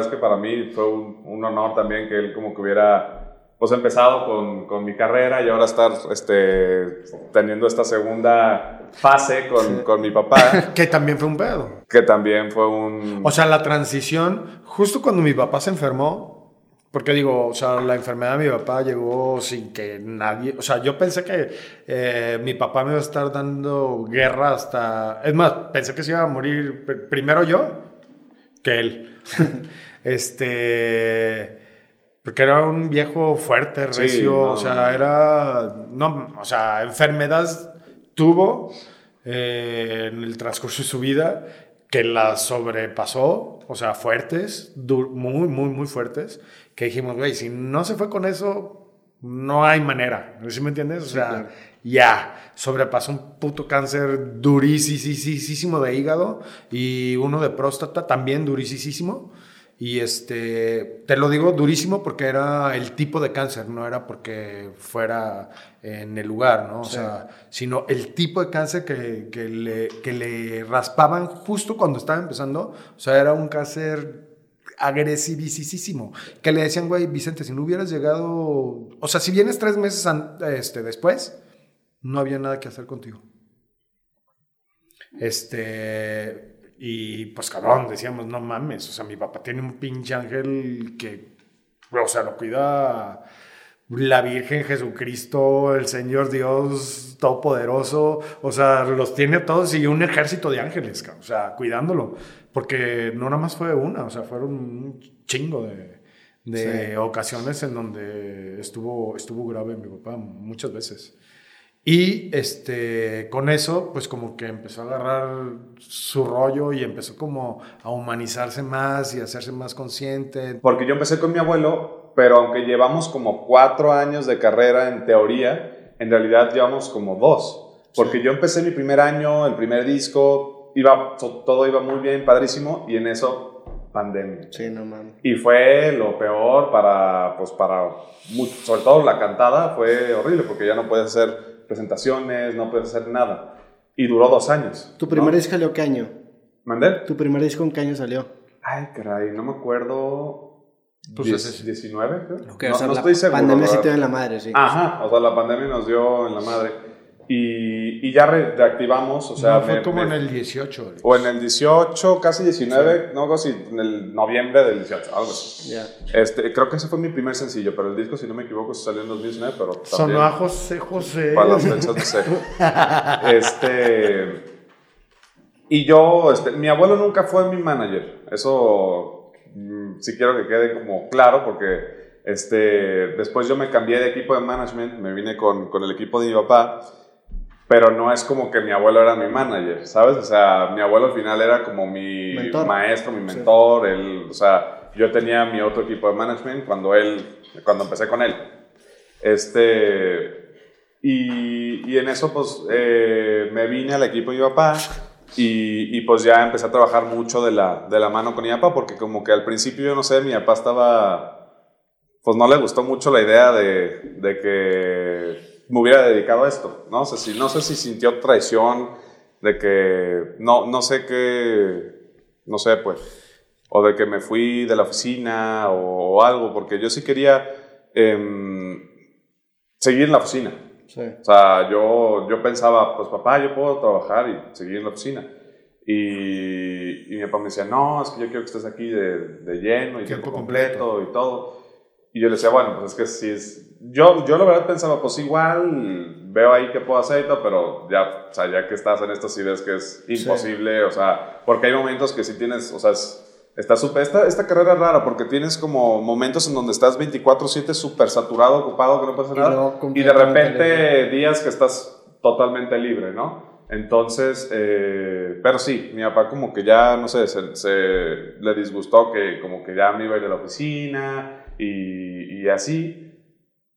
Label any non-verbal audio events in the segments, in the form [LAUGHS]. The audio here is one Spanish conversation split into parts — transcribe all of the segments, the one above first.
verdad es que para mí fue un, un honor también que él como que hubiera pues empezado con, con, mi carrera y ahora estar este, teniendo esta segunda fase con, con mi papá. [LAUGHS] que también fue un pedo. Que también fue un... O sea, la transición, justo cuando mi papá se enfermó, porque digo, o sea, la enfermedad de mi papá llegó sin que nadie, o sea, yo pensé que eh, mi papá me iba a estar dando guerra hasta, es más, pensé que se iba a morir primero yo que él. [LAUGHS] este porque era un viejo fuerte, recio, o sea, era, no, o sea, enfermedades tuvo eh, en el transcurso de su vida que la sobrepasó, o sea, fuertes, muy, muy, muy fuertes, que dijimos, güey, si no se fue con eso, no hay manera, ¿sí me entiendes? O sea, ya, sobrepasó un puto cáncer durísimo de hígado y uno de próstata también durísimo. Y este, te lo digo durísimo porque era el tipo de cáncer, no era porque fuera en el lugar, ¿no? O sea, sino el tipo de cáncer que, que, le, que le raspaban justo cuando estaba empezando. O sea, era un cáncer agresivísimo. Que le decían, güey, Vicente, si no hubieras llegado, o sea, si vienes tres meses este, después, no había nada que hacer contigo. Este, y pues cabrón, decíamos, no mames, o sea, mi papá tiene un pinche ángel que, o sea, lo cuida la Virgen Jesucristo, el Señor Dios Todopoderoso, o sea, los tiene todos y un ejército de ángeles, o sea, cuidándolo, porque no nada más fue una, o sea, fueron un chingo de, de ocasiones en donde estuvo, estuvo grave mi papá muchas veces. Y este, con eso, pues como que empezó a agarrar su rollo y empezó como a humanizarse más y a hacerse más consciente. Porque yo empecé con mi abuelo, pero aunque llevamos como cuatro años de carrera en teoría, en realidad llevamos como dos. Porque yo empecé mi primer año, el primer disco, iba, todo iba muy bien, padrísimo, y en eso pandemia. Sí, no mames. Y fue lo peor para, pues para, sobre todo la cantada, fue horrible porque ya no puedes hacer presentaciones, no puedes hacer nada. Y duró dos años. ¿Tu primer disco salió qué año? ¿Mandé? ¿Tu primer disco en qué año salió? Ay, caray, no me acuerdo. Pues 19, creo. no, no estoy seguro. La pandemia sí te dio en la madre, sí. Ajá, o sea, la pandemia nos dio en la madre. Y, y ya reactivamos, o sea... fue como en el 18. O en el 18, casi 19, no, casi en el noviembre del 18, algo así. Este, creo que ese fue mi primer sencillo, pero el disco, si no me equivoco, salió en 2019, pero también... Sonó a José José. Para las fechas de sé. [LAUGHS] este... Y yo, este, mi abuelo nunca fue mi manager. Eso mm, sí quiero que quede como claro, porque este, después yo me cambié de equipo de management, me vine con, con el equipo de mi papá pero no es como que mi abuelo era mi manager, ¿sabes? O sea, mi abuelo al final era como mi maestro, mi mentor, él, o sea, yo tenía mi otro equipo de management cuando él, cuando empecé con él. Este, y, y en eso pues eh, me vine al equipo de mi papá y, y, pues ya empecé a trabajar mucho de la, de la mano con mi papá porque como que al principio yo no sé, mi papá estaba, pues no le gustó mucho la idea de, de que me hubiera dedicado a esto, ¿no? sé si, no sé si sintió traición de que, no, no sé qué, no sé, pues, o de que me fui de la oficina o, algo, porque yo sí quería em, seguir en la oficina. O sea, yo, yo pensaba, pues papá, yo puedo trabajar y seguir en la oficina. Y, y mi papá me decía, no, es que yo quiero que estés aquí de, de lleno y tiempo, completo y todo. Y yo le decía, bueno, pues es que si es, yo, yo la verdad pensaba, pues igual veo ahí qué puedo hacer y todo, pero ya, o sea, ya que estás en esto sí ves que es imposible, o sea, porque hay momentos que sí tienes, o sea, está super, esta, esta carrera es rara porque tienes como momentos en donde estás 24/7 súper saturado, ocupado, que no pasa nada, y de repente días que estás totalmente libre, ¿no? Entonces, eh, pero sí, mi papá como que ya, no sé, se, se, le disgustó que como que ya me iba a ir de la oficina y, y así.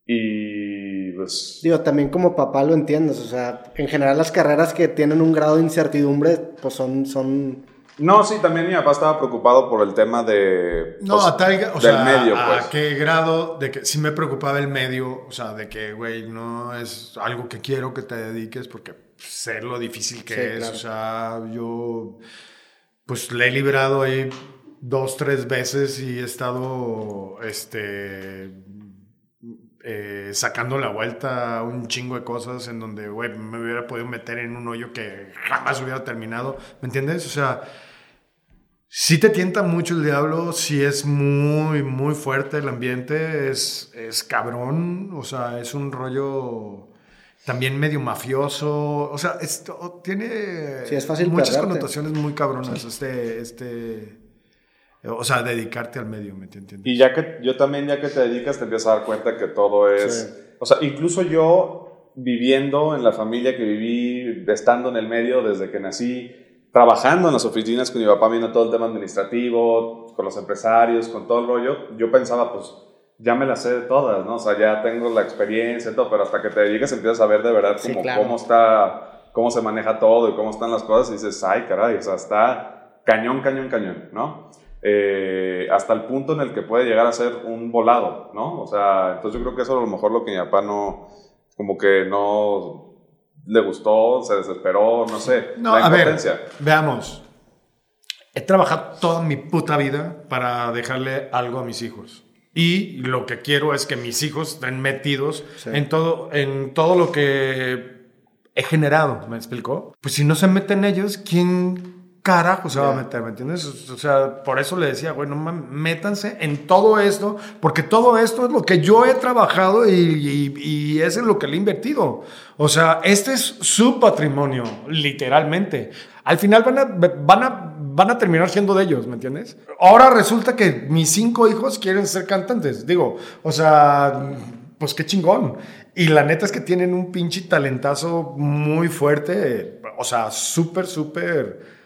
Y pues... Digo, también como papá lo entiendes, o sea, en general las carreras que tienen un grado de incertidumbre, pues son... son... No, sí, también mi papá estaba preocupado por el tema de... No, pues, a o del medio, ¿a pues. qué grado de que sí me preocupaba el medio? O sea, de que, güey, no es algo que quiero que te dediques porque sé lo difícil que es. O sea, yo pues le he librado ahí dos, tres veces y he estado, este, eh, sacando la vuelta un chingo de cosas en donde, güey, me hubiera podido meter en un hoyo que jamás hubiera terminado, ¿me entiendes? O sea, si te tienta mucho el diablo, si es muy, muy fuerte el ambiente, es, es cabrón, o sea, es un rollo también medio mafioso, o sea, esto tiene muchas connotaciones muy cabronas, este, este, o sea, dedicarte al medio, ¿me entiendes? Y ya que yo también, ya que te dedicas, te empiezas a dar cuenta que todo es, o sea, incluso yo viviendo en la familia que viví, estando en el medio desde que nací, trabajando en las oficinas con mi papá viendo todo el tema administrativo, con los empresarios, con todo el rollo, yo pensaba, pues ya me las sé de todas, ¿no? O sea, ya tengo la experiencia y todo, pero hasta que te dedicas empiezas a ver de verdad cómo está, cómo se maneja todo y cómo están las cosas y dices, ay, caray, o sea, está cañón, cañón, cañón, ¿no? Eh, hasta el punto en el que puede llegar a ser un volado, ¿no? O sea, entonces yo creo que eso a lo mejor lo que mi papá no, como que no le gustó, se desesperó, no sé. No, a ver, veamos. He trabajado toda mi puta vida para dejarle algo a mis hijos. Y lo que quiero es que mis hijos estén metidos en, todo, en todo lo que he generado, ¿me explicó? Pues si no se meten ellos, ¿quién carajo se va a meter, ¿me entiendes? O sea, por eso le decía, güey, no métanse en todo esto, porque todo esto es lo que yo he trabajado y, y, es en lo que le he invertido. O sea, este es su patrimonio, literalmente. Al final van a, van a, van a terminar siendo de ellos, ¿me entiendes? Ahora resulta que mis cinco hijos quieren ser cantantes. Digo, o sea, pues qué chingón. Y la neta es que tienen un pinche talentazo muy fuerte, o sea, súper, súper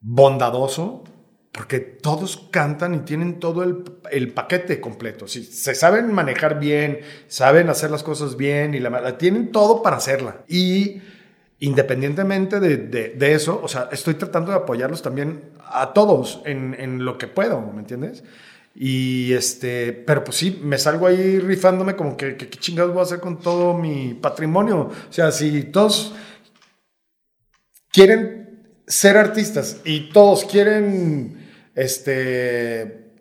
bondadoso, porque todos cantan y tienen todo el, paquete completo. Si se saben manejar bien, saben hacer las cosas bien y la, tienen todo para hacerla. Y independientemente de, eso, o sea, estoy tratando de apoyarlos también a todos en, lo que puedo, ¿me entiendes? Y este, pero pues sí, me salgo ahí rifándome como que, qué chingados voy a hacer con todo mi patrimonio. O sea, si todos quieren ser artistas y todos quieren este,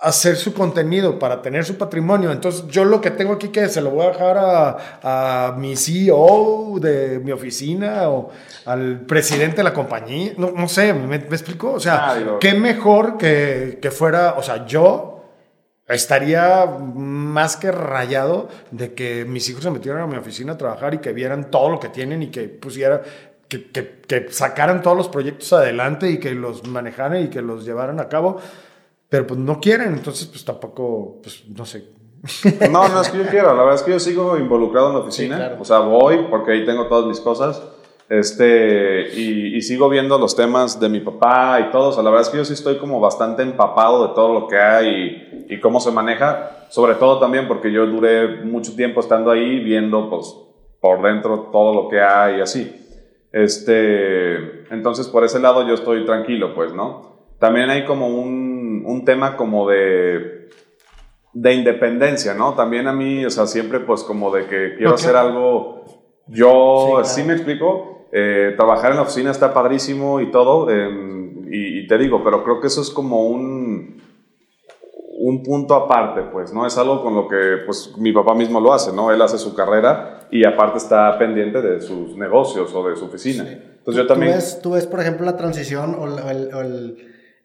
hacer su contenido para tener su patrimonio. Entonces, yo lo que tengo aquí que se lo voy a dejar a, a mi CEO de mi oficina o al presidente de la compañía. No, no sé, ¿me, explico? O sea, ah, qué mejor que, que fuera, o sea, yo estaría más que rayado de que mis hijos se metieran a mi oficina a trabajar y que vieran todo lo que tienen y que pusiera que, sacaran todos los proyectos adelante y que los manejaran y que los llevaran a cabo, pero pues no quieren, entonces pues tampoco, pues no sé. No, no es que yo quiera, la verdad es que yo sigo involucrado en la oficina, o sea, voy porque ahí tengo todas mis cosas, este, y, sigo viendo los temas de mi papá y todo, o sea, la verdad es que yo sí estoy como bastante empapado de todo lo que hay y, y cómo se maneja, sobre todo también porque yo duré mucho tiempo estando ahí viendo pues por dentro todo lo que hay y así. Este, entonces, por ese lado yo estoy tranquilo, pues, ¿no? También hay como un, un tema como de, de independencia, ¿no? También a mí, o sea, siempre pues como de que quiero hacer algo, yo, sí, me explico, eh, trabajar en la oficina está padrísimo y todo, em, y, te digo, pero creo que eso es como un, un punto aparte, pues, ¿no? Es algo con lo que, pues, mi papá mismo lo hace, ¿no? Él hace su carrera y aparte está pendiente de sus negocios o de su oficina. Entonces yo también... ¿Tú ves, tú ves por ejemplo, la transición o el,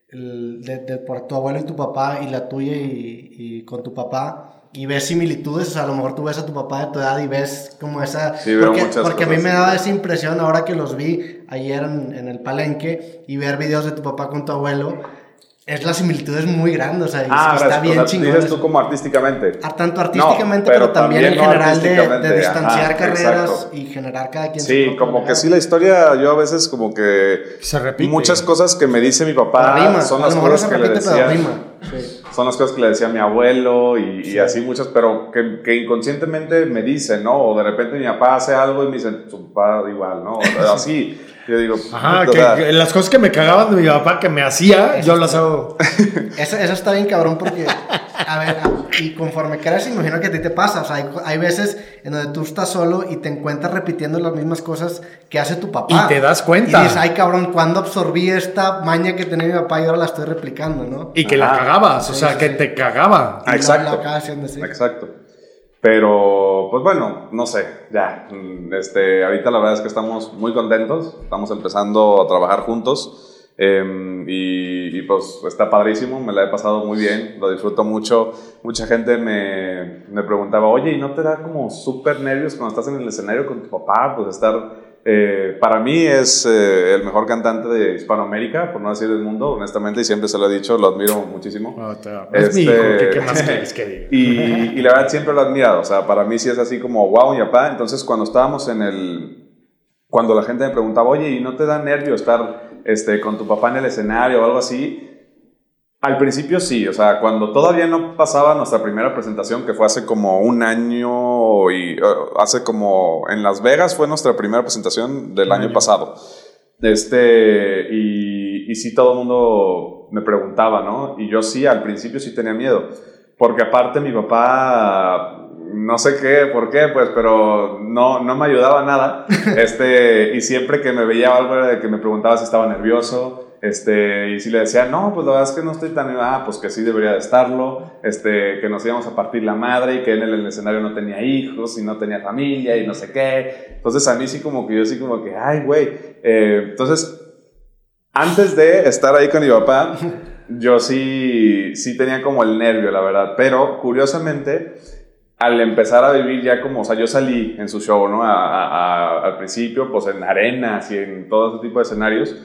el, de, por tu abuelo y tu papá y la tuya y, y, con tu papá y ves similitudes, o sea, a lo mejor tú ves a tu papá de tu edad y ves como esa... Sí, veo porque, porque a mí me daba esa impresión ahora que los vi ayer en, en el palenque y ver videos de tu papá con tu abuelo es la similitud es muy grande, o sea, ah, está bien o chingón. Dices tú como artísticamente. Tanto artísticamente, pero, también, en general de, distanciar carreras y generar cada quien. Sí, como que sí, la historia, yo a veces como que... Se repite. Muchas cosas que me dice mi papá son las cosas que le decía... Son las cosas que le decía mi abuelo y, así muchas, pero que, que, inconscientemente me dicen, ¿no? O de repente mi papá hace algo y me dice, su papá igual, ¿no? [LAUGHS] Así. Yo digo, Ajá, que, las cosas que me cagaban de mi papá que me hacía, yo las hago. Eso, eso está bien cabrón porque, [LAUGHS] a ver, y conforme creces, imagino que a ti te pasa. O sea, hay, hay, veces en donde tú estás solo y te encuentras repitiendo las mismas cosas que hace tu papá. Y te das cuenta. Y dices, ay cabrón, ¿cuándo absorbí esta maña que tenía mi papá y ahora la estoy replicando, no? Y que la cagabas, o sea, que te cagaba. Ah, exacto. Exacto. Pero, pues bueno, no sé, ya. Este, ahorita la verdad es que estamos muy contentos. Estamos empezando a trabajar juntos. Em, y, pues está padrísimo, me la he pasado muy bien, lo disfruto mucho. Mucha gente me, me preguntaba, oye, ¿y no te da como súper nervios cuando estás en el escenario con tu papá? Pues estar eh, para mí es eh, el mejor cantante de Hispanoamérica, por no decir del mundo, honestamente, y siempre se lo he dicho, lo admiro muchísimo. es mi hijo, este, ¿qué, más quieres que diga? [LAUGHS] Y, y, la verdad siempre lo he admirado, o sea, para mí sí es así como, wow, y papá. Entonces, cuando estábamos en el, cuando la gente me preguntaba, oye, ¿y no te da nervio estar este, con tu papá en el escenario o algo así? Al principio sí, o sea, cuando todavía no pasaba nuestra primera presentación, que fue hace como un año y uh, hace como en Las Vegas fue nuestra primera presentación del año, pasado. Este, y, y sí todo el mundo me preguntaba, ¿no? Y yo sí, al principio sí tenía miedo, porque aparte mi papá, no sé qué, por qué, pues, pero no, no me ayudaba nada. [LAUGHS] Este, y siempre que me veía algo era de que me preguntaba si estaba nervioso este, y si le decía, no, pues la verdad es que no estoy tan, ah, pues que sí debería de estarlo, este, que nos íbamos a partir la madre y que él en el escenario no tenía hijos y no tenía familia y no sé qué. Entonces a mí sí como que yo sí como que, ay, güey. Eh, entonces, antes de estar ahí con mi papá, [LAUGHS] yo sí, sí tenía como el nervio, la verdad. Pero curiosamente, al empezar a vivir ya como, o sea, yo salí en su show, ¿no? al principio, pues en arenas y en todo ese tipo de escenarios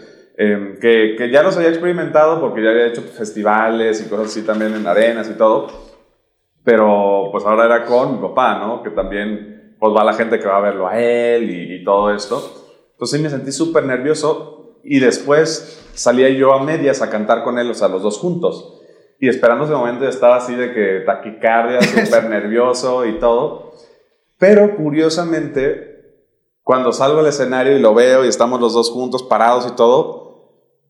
Em, que, que, ya los había experimentado porque ya había hecho festivales y cosas así también en arenas y todo, pero pues ahora era con mi papá, ¿no? Que también pues va la gente que va a verlo a él y, todo esto. Entonces sí me sentí súper nervioso y después salía yo a medias a cantar con él, o sea, los dos juntos. Y esperando ese momento estaba así de que taquicardia, [LAUGHS] súper nervioso y todo. Pero curiosamente, cuando salgo al escenario y lo veo y estamos los dos juntos parados y todo,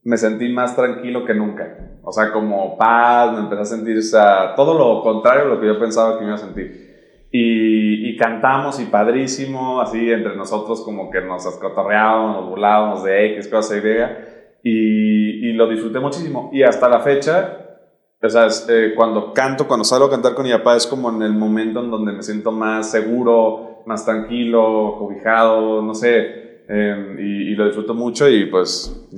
me sentí más tranquilo que nunca. O sea, como paz, me empecé a sentir, o sea, todo lo contrario a lo que yo pensaba que me iba a sentir. Y, y cantamos y padrísimo, así entre nosotros como que nos escotorreábamos, nos burlábamos de X, cosa Y, y, y lo disfruté muchísimo. Y hasta la fecha, o sea, eh, cuando canto, cuando salgo a cantar con mi papá, es como en el momento en donde me siento más seguro, más tranquilo, cobijado, no sé, eh, y, y, lo disfruto mucho y pues